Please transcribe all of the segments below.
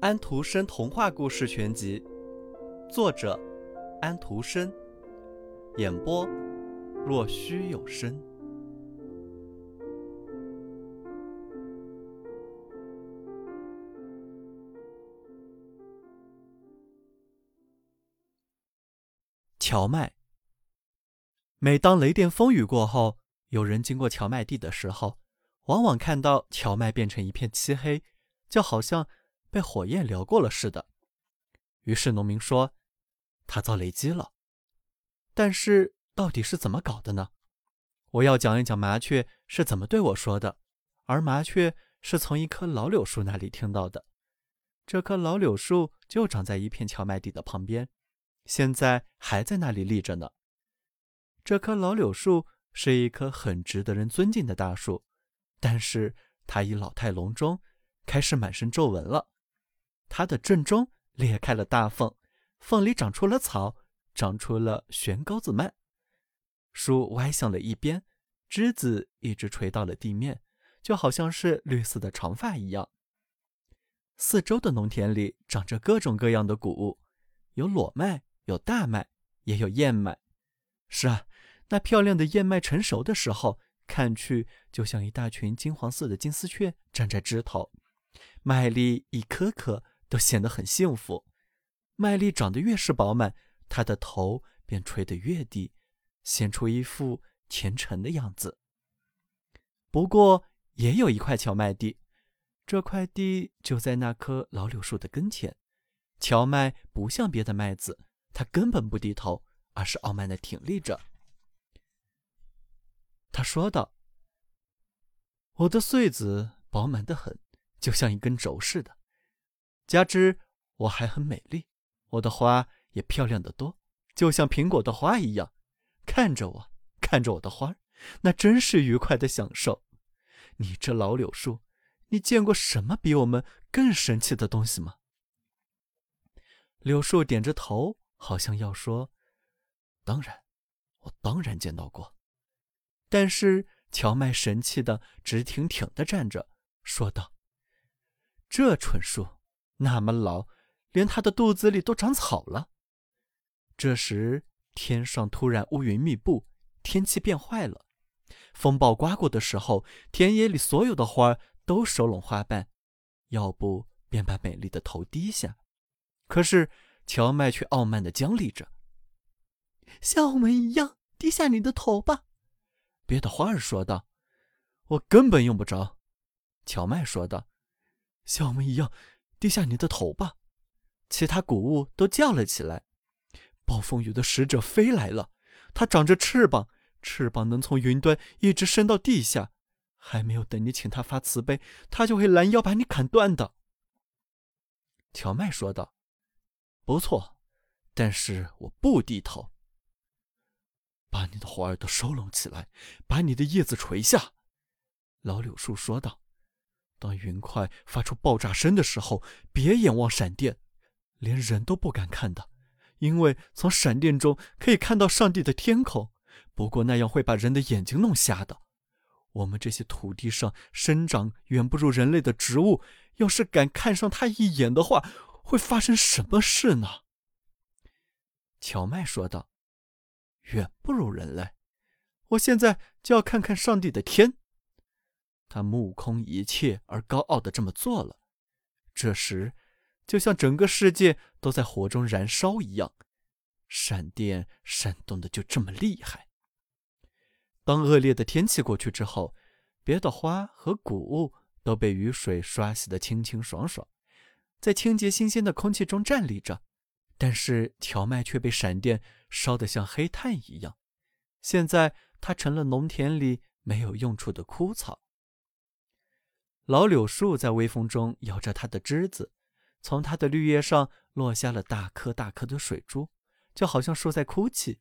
安徒生童话故事全集，作者安徒生，演播若虚有声。荞麦。每当雷电风雨过后，有人经过荞麦地的时候，往往看到荞麦变成一片漆黑，就好像被火焰燎过了似的。于是农民说：“他遭雷击了。”但是到底是怎么搞的呢？我要讲一讲麻雀是怎么对我说的，而麻雀是从一棵老柳树那里听到的。这棵老柳树就长在一片荞麦地的旁边。现在还在那里立着呢。这棵老柳树是一棵很值得人尊敬的大树，但是他已老态龙钟，开始满身皱纹了。他的正中裂开了大缝，缝里长出了草，长出了悬钩子蔓。树歪向了一边，枝子一直垂到了地面，就好像是绿色的长发一样。四周的农田里长着各种各样的谷物，有裸麦。有大麦，也有燕麦。是啊，那漂亮的燕麦成熟的时候，看去就像一大群金黄色的金丝雀站在枝头，麦粒一颗颗都显得很幸福。麦粒长得越是饱满，它的头便垂得越低，显出一副虔诚的样子。不过，也有一块荞麦地，这块地就在那棵老柳树的跟前。荞麦不像别的麦子。它根本不低头，而是傲慢的挺立着。他说道：“我的穗子饱满的很，就像一根轴似的。加之我还很美丽，我的花也漂亮的多，就像苹果的花一样。看着我，看着我的花，那真是愉快的享受。你这老柳树，你见过什么比我们更神奇的东西吗？”柳树点着头。好像要说：“当然，我当然见到过。”但是荞麦神气的直挺挺的站着，说道：“这蠢树那么老，连它的肚子里都长草了。”这时天上突然乌云密布，天气变坏了。风暴刮过的时候，田野里所有的花都收拢花瓣，要不便把美丽的头低下。可是。荞麦却傲慢地僵立着，像我们一样低下你的头吧。”别的花儿说道。“我根本用不着。”荞麦说道。“像我们一样低下你的头吧。”其他谷物都叫了起来。暴风雨的使者飞来了，它长着翅膀，翅膀能从云端一直伸到地下。还没有等你请他发慈悲，他就会拦腰把你砍断的。”荞麦说道。不错，但是我不低头。你的花儿都收拢起来，把你的叶子垂下。”老柳树说道。“当云块发出爆炸声的时候，别眼望闪电，连人都不敢看的，因为从闪电中可以看到上帝的天空。不过那样会把人的眼睛弄瞎的。我们这些土地上生长远不如人类的植物，要是敢看上它一眼的话。”会发生什么事呢？荞麦说道：“远不如人类。我现在就要看看上帝的天。”他目空一切而高傲的这么做了。这时，就像整个世界都在火中燃烧一样，闪电闪动的就这么厉害。当恶劣的天气过去之后，别的花和谷物都被雨水刷洗的清清爽爽。在清洁新鲜的空气中站立着，但是荞麦却被闪电烧得像黑炭一样。现在它成了农田里没有用处的枯草。老柳树在微风中摇着它的枝子，从它的绿叶上落下了大颗大颗的水珠，就好像树在哭泣。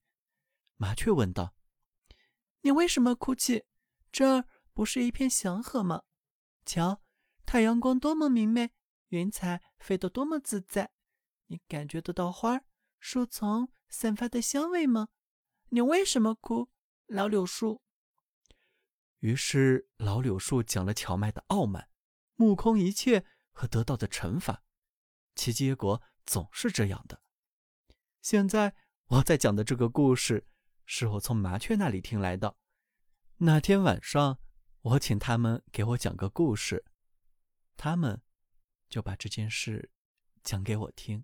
麻雀问道：“你为什么哭泣？这儿不是一片祥和吗？瞧，太阳光多么明媚。”云彩飞得多么自在，你感觉得到花、树丛散发的香味吗？你为什么哭，老柳树？于是老柳树讲了荞麦的傲慢，目空一切和得到的惩罚，其结果总是这样的。现在我在讲的这个故事，是我从麻雀那里听来的。那天晚上，我请他们给我讲个故事，他们就把这件事讲给我听。